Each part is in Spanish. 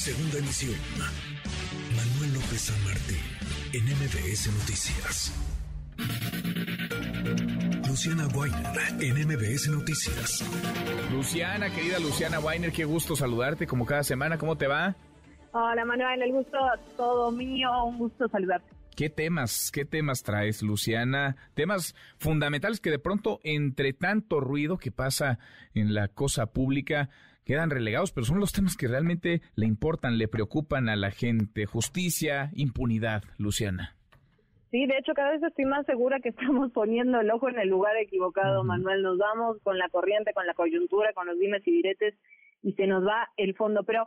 Segunda emisión. Manuel López San Martín, en MBS Noticias. Luciana Weiner, en MBS Noticias. Luciana, querida Luciana Weiner, qué gusto saludarte como cada semana. ¿Cómo te va? Hola Manuel, el gusto todo mío, un gusto saludarte. ¿Qué temas, qué temas traes, Luciana? Temas fundamentales que de pronto, entre tanto ruido que pasa en la cosa pública, quedan relegados, pero son los temas que realmente le importan, le preocupan a la gente. Justicia, impunidad, Luciana. Sí, de hecho cada vez estoy más segura que estamos poniendo el ojo en el lugar equivocado, Manuel. Nos vamos con la corriente, con la coyuntura, con los dimes y diretes y se nos va el fondo. Pero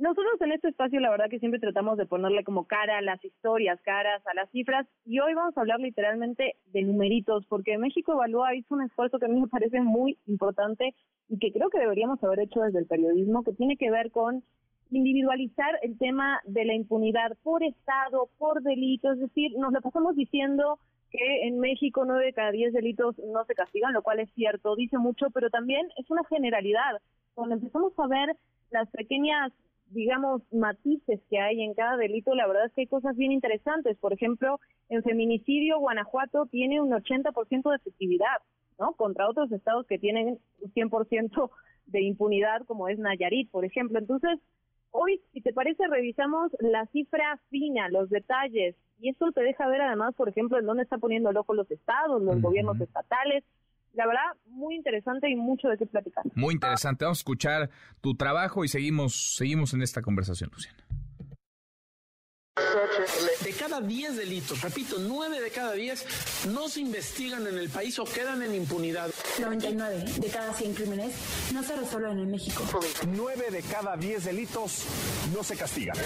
nosotros en este espacio la verdad que siempre tratamos de ponerle como cara a las historias, caras a las cifras y hoy vamos a hablar literalmente de numeritos porque México Evalúa hizo un esfuerzo que a mí me parece muy importante y que creo que deberíamos haber hecho desde el periodismo que tiene que ver con individualizar el tema de la impunidad por Estado, por delito, es decir, nos lo pasamos diciendo que en México nueve de cada diez delitos no se castigan, lo cual es cierto, dice mucho, pero también es una generalidad. Cuando empezamos a ver las pequeñas, digamos, matices que hay en cada delito, la verdad es que hay cosas bien interesantes. Por ejemplo, en feminicidio, Guanajuato tiene un 80% de efectividad, ¿no? Contra otros estados que tienen un 100% de impunidad, como es Nayarit, por ejemplo. Entonces, Hoy, si te parece, revisamos la cifra fina, los detalles, y eso te deja ver además, por ejemplo, en dónde está poniendo el ojo los estados, los gobiernos estatales. La verdad, muy interesante y mucho de qué platicar. Muy interesante. Vamos a escuchar tu trabajo y seguimos, seguimos en esta conversación, Luciana. De cada 10 delitos, repito, 9 de cada 10 no se investigan en el país o quedan en impunidad. 99 de cada 100 crímenes no se resuelven en México. 9 de cada 10 delitos no se castigan.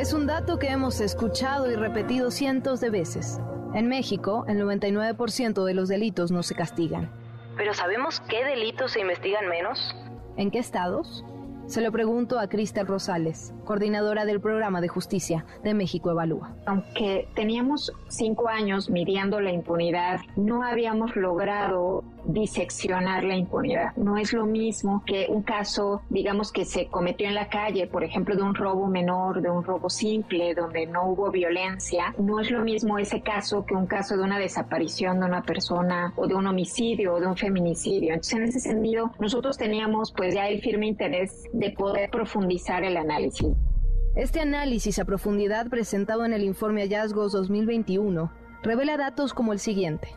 Es un dato que hemos escuchado y repetido cientos de veces. En México, el 99% de los delitos no se castigan. ¿Pero sabemos qué delitos se investigan menos? ¿En qué estados? Se lo pregunto a Cristel Rosales, coordinadora del programa de justicia de México Evalúa. Aunque teníamos cinco años midiendo la impunidad, no habíamos logrado diseccionar la impunidad. No es lo mismo que un caso, digamos, que se cometió en la calle, por ejemplo, de un robo menor, de un robo simple, donde no hubo violencia. No es lo mismo ese caso que un caso de una desaparición de una persona o de un homicidio o de un feminicidio. Entonces, en ese sentido, nosotros teníamos pues ya el firme interés de poder profundizar el análisis. Este análisis a profundidad presentado en el informe Hallazgos 2021 revela datos como el siguiente.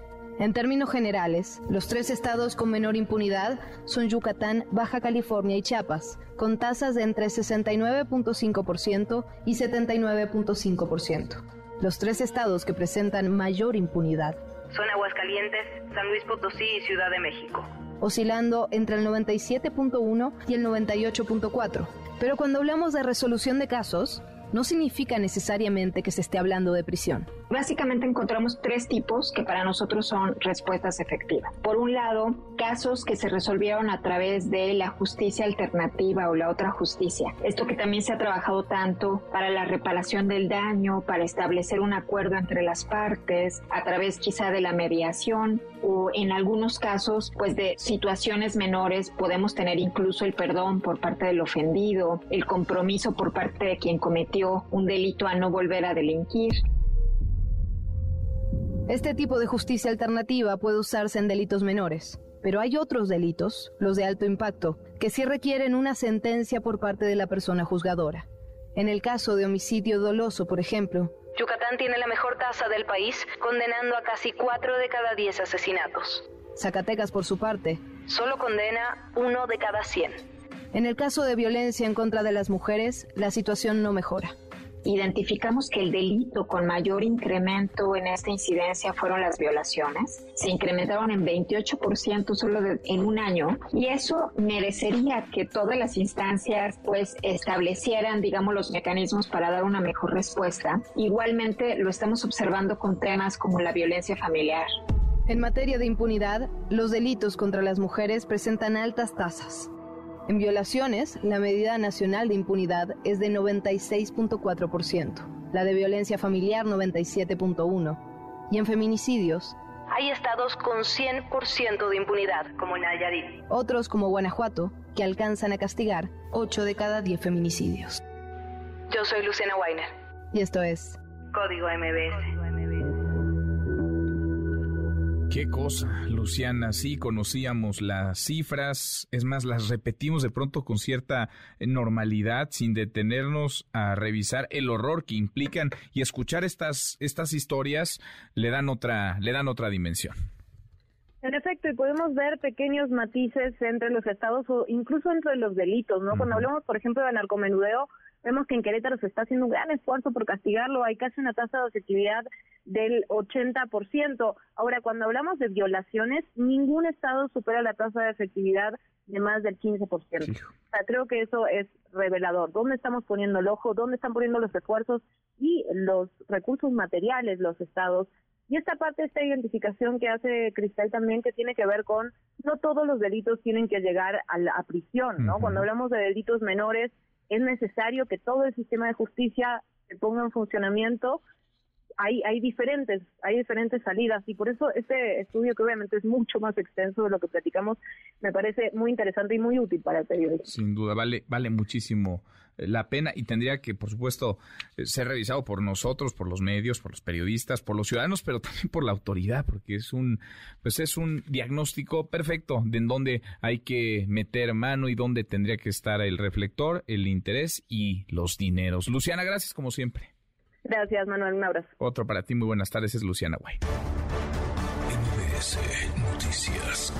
En términos generales, los tres estados con menor impunidad son Yucatán, Baja California y Chiapas, con tasas de entre 69.5% y 79.5%. Los tres estados que presentan mayor impunidad son Aguascalientes, San Luis Potosí y Ciudad de México oscilando entre el 97.1 y el 98.4. Pero cuando hablamos de resolución de casos, no significa necesariamente que se esté hablando de prisión. Básicamente encontramos tres tipos que para nosotros son respuestas efectivas. Por un lado, casos que se resolvieron a través de la justicia alternativa o la otra justicia. Esto que también se ha trabajado tanto para la reparación del daño, para establecer un acuerdo entre las partes, a través quizá de la mediación o en algunos casos pues de situaciones menores podemos tener incluso el perdón por parte del ofendido, el compromiso por parte de quien cometió un delito a no volver a delinquir. Este tipo de justicia alternativa puede usarse en delitos menores, pero hay otros delitos, los de alto impacto, que sí requieren una sentencia por parte de la persona juzgadora. En el caso de homicidio doloso, por ejemplo, Yucatán tiene la mejor tasa del país, condenando a casi 4 de cada 10 asesinatos. Zacatecas, por su parte, solo condena uno de cada 100. En el caso de violencia en contra de las mujeres, la situación no mejora identificamos que el delito con mayor incremento en esta incidencia fueron las violaciones. Se incrementaron en 28% solo en un año y eso merecería que todas las instancias pues establecieran, digamos, los mecanismos para dar una mejor respuesta. Igualmente lo estamos observando con temas como la violencia familiar. En materia de impunidad, los delitos contra las mujeres presentan altas tasas. En violaciones, la medida nacional de impunidad es de 96.4%, la de violencia familiar 97.1% y en feminicidios, Hay estados con 100% de impunidad, como Nayarit. Otros, como Guanajuato, que alcanzan a castigar 8 de cada 10 feminicidios. Yo soy Luciana Weiner. Y esto es Código MBS. Qué cosa, Luciana, sí conocíamos las cifras, es más, las repetimos de pronto con cierta normalidad, sin detenernos a revisar el horror que implican y escuchar estas, estas historias le dan otra, le dan otra dimensión. En efecto, y podemos ver pequeños matices entre los estados o incluso entre los delitos, ¿no? Cuando hablamos, por ejemplo, de narcomenudeo, Vemos que en Querétaro se está haciendo un gran esfuerzo por castigarlo, hay casi una tasa de efectividad del 80%. Ahora, cuando hablamos de violaciones, ningún estado supera la tasa de efectividad de más del 15%. O sea, creo que eso es revelador. ¿Dónde estamos poniendo el ojo? ¿Dónde están poniendo los esfuerzos y los recursos materiales los estados? Y esta parte, esta identificación que hace Cristal también, que tiene que ver con no todos los delitos tienen que llegar a la prisión, ¿no? Cuando hablamos de delitos menores, es necesario que todo el sistema de justicia se ponga en funcionamiento. Hay, hay diferentes hay diferentes salidas y por eso este estudio que obviamente es mucho más extenso de lo que platicamos me parece muy interesante y muy útil para el periodismo. Sin duda vale vale muchísimo eh, la pena y tendría que, por supuesto, eh, ser revisado por nosotros, por los medios, por los periodistas, por los ciudadanos, pero también por la autoridad, porque es un, pues es un diagnóstico perfecto de en dónde hay que meter mano y dónde tendría que estar el reflector, el interés y los dineros. Luciana, gracias como siempre. Gracias, Manuel. Un abrazo. Otro para ti. Muy buenas tardes. Es Luciana Guay. Noticias.